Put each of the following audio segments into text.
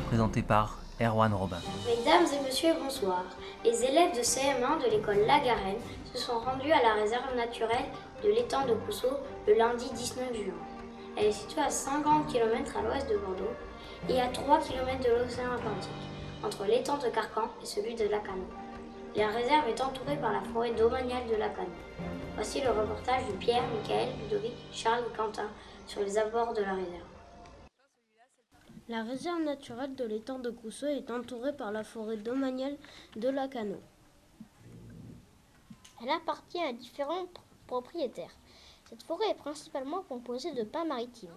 Présenté par Erwan Robin. Mesdames et messieurs, bonsoir. Les élèves de CM1 de l'école Lagarenne se sont rendus à la réserve naturelle de l'étang de Cousseau le lundi 19 juin. Elle est située à 50 km à l'ouest de Bordeaux et à 3 km de l'océan Atlantique, entre l'étang de Carcan et celui de Lacanau. La réserve est entourée par la forêt domaniale de Lacanau. Voici le reportage de Pierre, Michael, Ludovic, Charles et Quentin sur les abords de la réserve. La réserve naturelle de l'étang de Cousseau est entourée par la forêt domaniale de Lacanau. Elle appartient à différents propriétaires. Cette forêt est principalement composée de pins maritimes.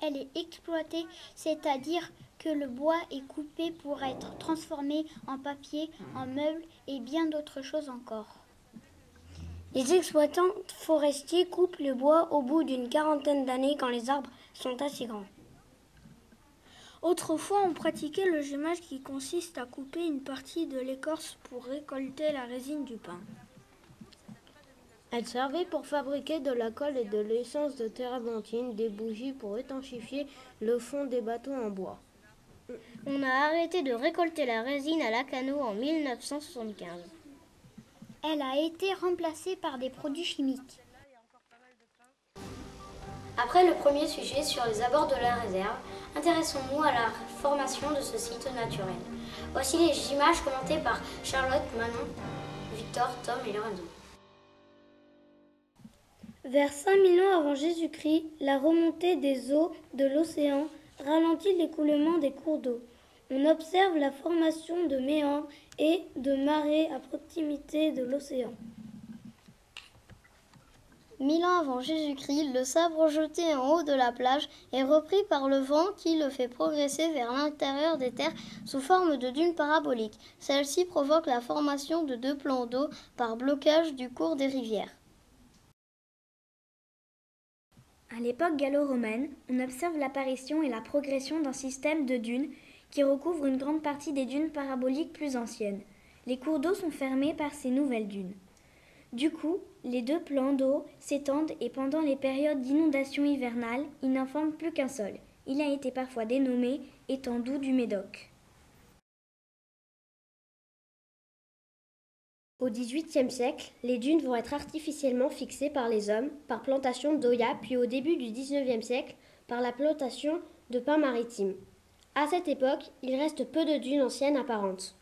Elle est exploitée, c'est-à-dire que le bois est coupé pour être transformé en papier, en meubles et bien d'autres choses encore. Les exploitants forestiers coupent le bois au bout d'une quarantaine d'années quand les arbres sont assez grands. Autrefois, on pratiquait le gémage qui consiste à couper une partie de l'écorce pour récolter la résine du pain. Elle servait pour fabriquer de la colle et de l'essence de térébenthine, des bougies pour étanchifier le fond des bateaux en bois. On a arrêté de récolter la résine à Lacanau en 1975. Elle a été remplacée par des produits chimiques. Après le premier sujet sur les abords de la réserve, intéressons-nous à la formation de ce site naturel. Voici les images commentées par Charlotte, Manon, Victor, Tom et Lorenzo. Vers 5000 ans avant Jésus-Christ, la remontée des eaux de l'océan ralentit l'écoulement des cours d'eau. On observe la formation de méandres et de marées à proximité de l'océan. Mille ans avant Jésus-Christ, le sabre jeté en haut de la plage est repris par le vent qui le fait progresser vers l'intérieur des terres sous forme de dunes paraboliques. Celle-ci provoque la formation de deux plans d'eau par blocage du cours des rivières. À l'époque gallo-romaine, on observe l'apparition et la progression d'un système de dunes qui recouvre une grande partie des dunes paraboliques plus anciennes. Les cours d'eau sont fermés par ces nouvelles dunes. Du coup, les deux plans d'eau s'étendent et pendant les périodes d'inondation hivernale, ils n'en forment plus qu'un seul. Il a été parfois dénommé étang doux du Médoc. Au XVIIIe siècle, les dunes vont être artificiellement fixées par les hommes par plantation d'Oya, puis au début du XIXe siècle par la plantation de pins maritimes. À cette époque, il reste peu de dunes anciennes apparentes.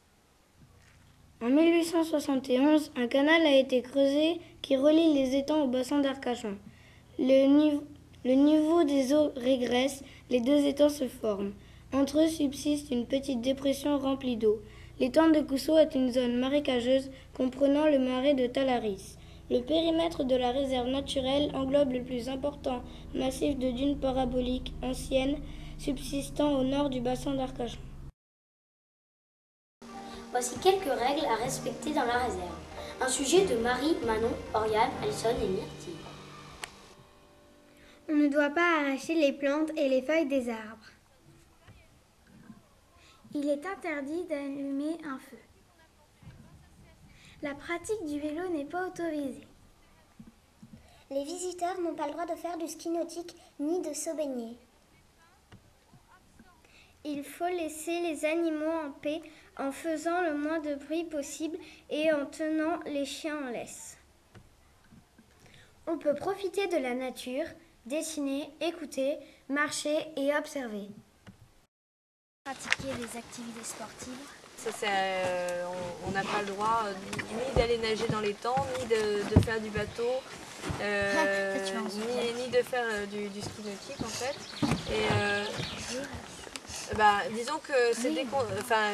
En 1871, un canal a été creusé qui relie les étangs au bassin d'Arcachon. Le, niveau, des eaux régresse, les deux étangs se forment. Entre eux subsiste une petite dépression remplie d'eau. L'étang de Cousseau est une zone marécageuse comprenant le marais de Talaris. Le périmètre de la réserve naturelle englobe le plus important massif de dunes paraboliques anciennes subsistant au nord du bassin d'Arcachon. Voici quelques règles à respecter dans la réserve. Un sujet de Marie, Manon, Oriane, Alison et Myrtille. On ne doit pas arracher les plantes et les feuilles des arbres. Il est interdit d'allumer un feu. La pratique du vélo n'est pas autorisée. Les visiteurs n'ont pas le droit de faire du ski nautique ni de se baigner. Il faut laisser les animaux en paix en faisant le moins de bruit possible et en tenant les chiens en laisse. On peut profiter de la nature, dessiner, écouter, marcher et observer. Pratiquer des activités sportives. Ça, euh, on n'a pas le droit euh, ni d'aller nager dans les temps, ni de, de faire du bateau, euh, ni, ni, de faire du, du, ski nautique en fait. Et, euh, bah, disons que c'est enfin,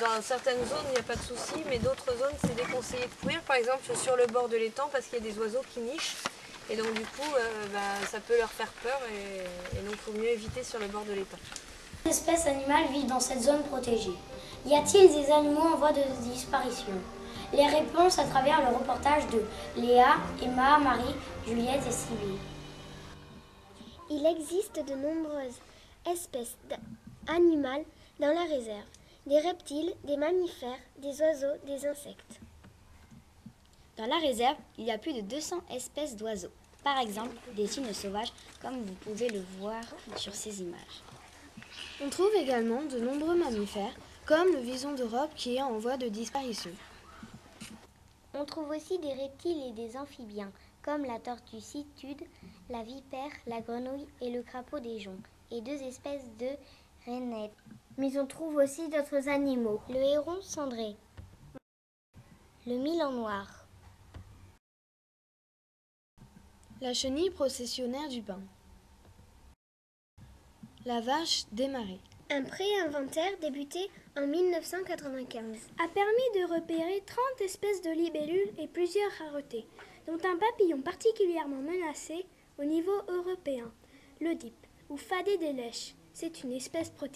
dans certaines zones il n'y a pas de souci, mais d'autres zones c'est déconseillé de courir, par exemple sur le bord de l'étang parce qu'il y a des oiseaux qui nichent. Et donc du coup, bah, ça peut leur faire peur et, et donc il faut mieux éviter sur le bord de l'étang. Quelles espèces animales vivent dans cette zone protégée Y a-t-il des animaux en voie de disparition? Les réponses à travers le reportage de Léa, Emma, Marie, Juliette et Sylvie. Il existe de nombreuses espèces animales dans la réserve. Des reptiles, des mammifères, des oiseaux, des insectes. Dans la réserve, il y a plus de 200 espèces d'oiseaux. Par exemple, des cygnes sauvages, comme vous pouvez le voir sur ces images. On trouve également de nombreux mammifères, comme le vison d'Europe qui est en voie de disparition. On trouve aussi des reptiles et des amphibiens, comme la tortue citude, la vipère, la grenouille et le crapaud des joncs, et deux espèces de Mais on trouve aussi d'autres animaux. Le héron cendré, le milan noir, La chenille processionnaire du pain. La vache démarrée. Un pré-inventaire débuté en 1995 a permis de repérer 30 espèces de libellules et plusieurs raretés, dont un papillon particulièrement menacé au niveau européen, le dip, ou fadé des lèches. C'est une espèce protégée.